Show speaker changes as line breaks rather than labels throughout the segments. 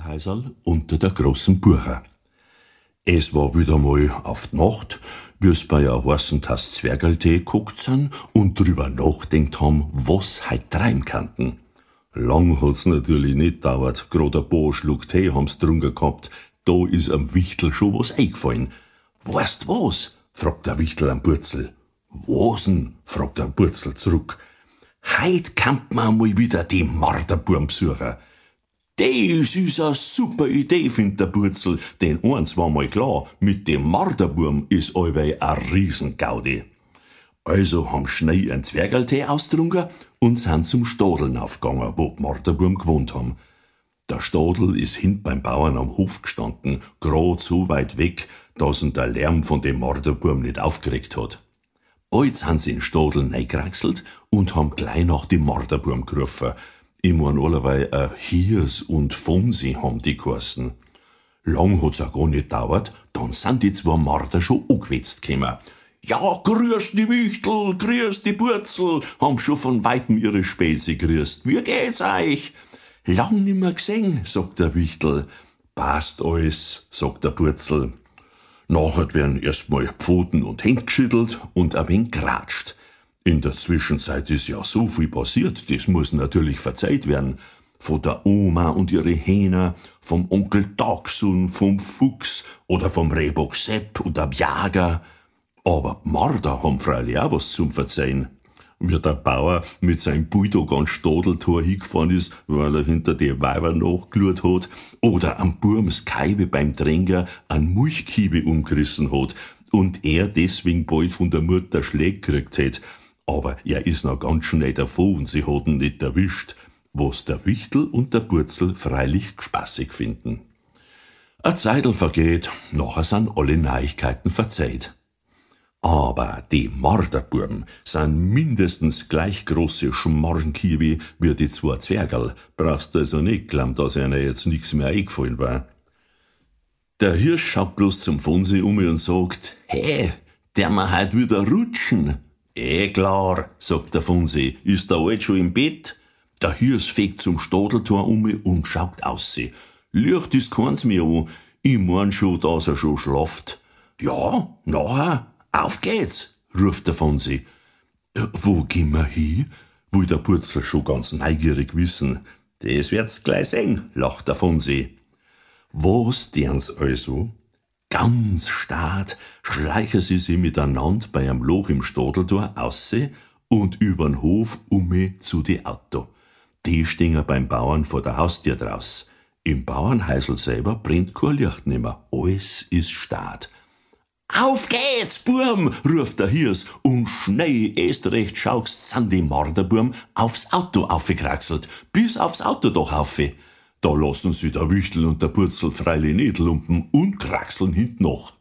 Zwergelhäuserl unter der großen Buche. Es war wieder mal auf die Nacht, wie's bei a heißen Tass Zwergeltee guckt san und drüber nachdenkt haben, was heut treiben kannten. Lang hat's natürlich nicht dauert, grad ein paar Schluck Tee haben's drunter gehabt, da is am Wichtel schon was eingefallen. Weißt was? fragt der Wichtel am Burzel. Wasen? fragt der Burzel zurück. Heut kann man mal wieder die Marderburm besuchen. Das ist a super Idee, findet der Burzel, denn eins war mal klar, mit dem Marderburm is allweil a Riesengaudi. Also haben schnell ein Zwergeltee austrunken und sind zum Stadeln aufgegangen, wo die Marderburm gewohnt haben. Der Stadel ist hint beim Bauern am Hof gestanden, grad so weit weg, dass ihn der Lärm von dem Marderburm nicht aufgeregt hat. Bald sind sie in Stadel neigraxelt und haben gleich nach dem Marderburm gerufen, ich mein allerweil äh, Hiers und Fonsi haben die geheißen. Lang hat's auch gar nicht dauert, dann sind die zwei Marder schon angewetzt gekommen. Ja, grüß die Wichtel, grüß die Burzel, haben schon von weitem ihre Späße grüßt. Wie geht's euch? Lang nimmer gesehen, sagt der Wichtel. Passt alles, sagt der Burzel. Nachher werden erstmal Pfoten und Hände geschüttelt und ein wenig geratscht. In der Zwischenzeit ist ja so viel passiert, das muss natürlich verzeiht werden. Von der Oma und ihre Hähner, vom Onkel Dachsun, vom Fuchs oder vom Rehbock Sepp oder Bjager. Aber Marder haben freilich auch was zum Verzeihen. Wie der Bauer mit seinem Bulldog an Stadeltor hingefahren ist, weil er hinter die Weiber nachgelurt hat, oder am Burms Kaibe beim Dränger an Mulchkiebe umgerissen hat und er deswegen bald von der Mutter Schläg gekriegt hat, aber er is noch ganz schnell davon und sie hat ihn nicht erwischt, was der Wichtel und der Burzel freilich spaßig finden. A Zeitl vergeht, nachher sind alle Neuigkeiten verzeiht. Aber die Marderburm sind mindestens gleich große Schmorrenkiebi wie die zwei Zwergerl. Brauchst also nicht glauben, dass einer jetzt nix mehr eingefallen war. Der Hirsch schaut bloß zum Fonsi um und sagt, hey, der ma heut wieder rutschen. Eh klar, sagt der Fonsi, ist der Alt schon im Bett? Der Hirs fegt zum Stadeltor um und schaut aus. Licht ist keins mehr an. Ich mein schon, dass er schon schlaft. Ja, nachher, auf geht's, ruft der Fonsi. Äh, wo gehen wir hin? will der Purzel schon ganz neugierig wissen. Das wird's gleich sehen, lacht der Fonsi. Was den's also? Ganz stad schleichen sie sich miteinander bei einem Loch im Stadeltor ausse und übern Hof umme zu die Auto. Die stehen beim Bauern vor der Haustür draus. Im Bauernhäusl selber brennt kein Licht nimmer. Alles ist stad. Auf geht's, Burm, ruft der Hirs und schnell erst recht schaust sind die Marderburm aufs Auto aufgekraxelt, bis aufs Auto doch aufe. Da lassen sie der Wichtel und der Purzel freilich nicht lumpen und kraxeln hint noch.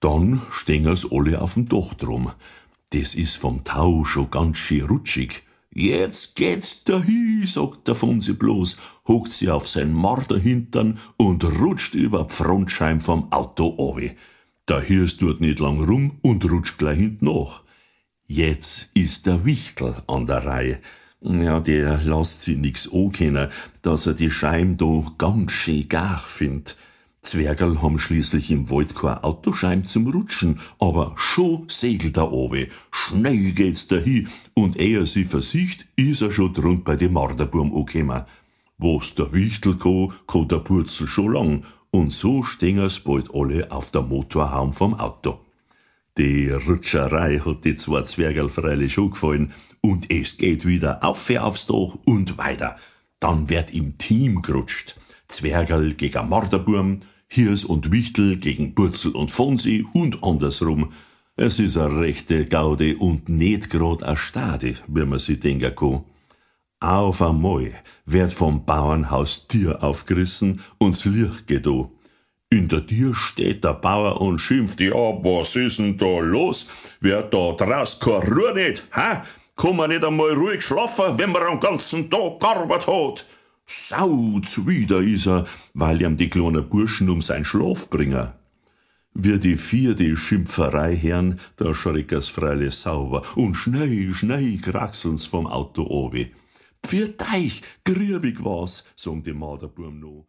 Dann stengen's alle auf'm Dach drum. Das is vom Tau schon ganz schön rutschig. Jetzt geht's dahin, sagt der Fonsi bloß, hockt sie auf sein Marderhintern und rutscht über Frontscheim vom Auto obi. Der Hirs tut nicht lang rum und rutscht gleich hint nach. Jetzt ist der Wichtel an der Reihe. Ja, der lässt sich nix ankennen, dass er die Scheim do ganz schön gar findt. Zwergerl haben schließlich im Wald kein Autoscheim zum Rutschen, aber schon segelt er obe. Schnell geht's dahin, und ehe sie versicht, is er schon drund bei dem Marderburm angekommen. Was der Wichtel ko, ko der Purzel schon lang, und so stengen's bald alle auf der Motorhaum vom Auto. Die Rutscherei hat die zwei Zwergerl freilich schon gefallen, und es geht wieder auf aufs Dach und weiter. Dann wird im Team gerutscht. Zwergerl gegen Marderburm, Hirs und Wichtel gegen Burzel und Fonsi und andersrum. Es ist a rechte Gaude und nicht grad a Stade, wie man sich denken kann. Auf einmal wird vom Bauernhaus Tier aufgerissen und's Licht geht da. In der Tür steht der Bauer und schimpft, ja, was ist denn da los? Wer da draus keine Ruhe nicht, ha? Kann man nicht einmal ruhig schlafen, wenn man am ganzen Tag gearbeitet hat? Sau zuwider is er, weil ihm die kleinen Burschen um sein Schlaf bringen. Wie die vierte Schimpferei hören, da schrecker's freilich sauber und schnell, schnell kraxeln's vom Auto obi. Pfiat euch, griebig was, sagen die Marderburm noch.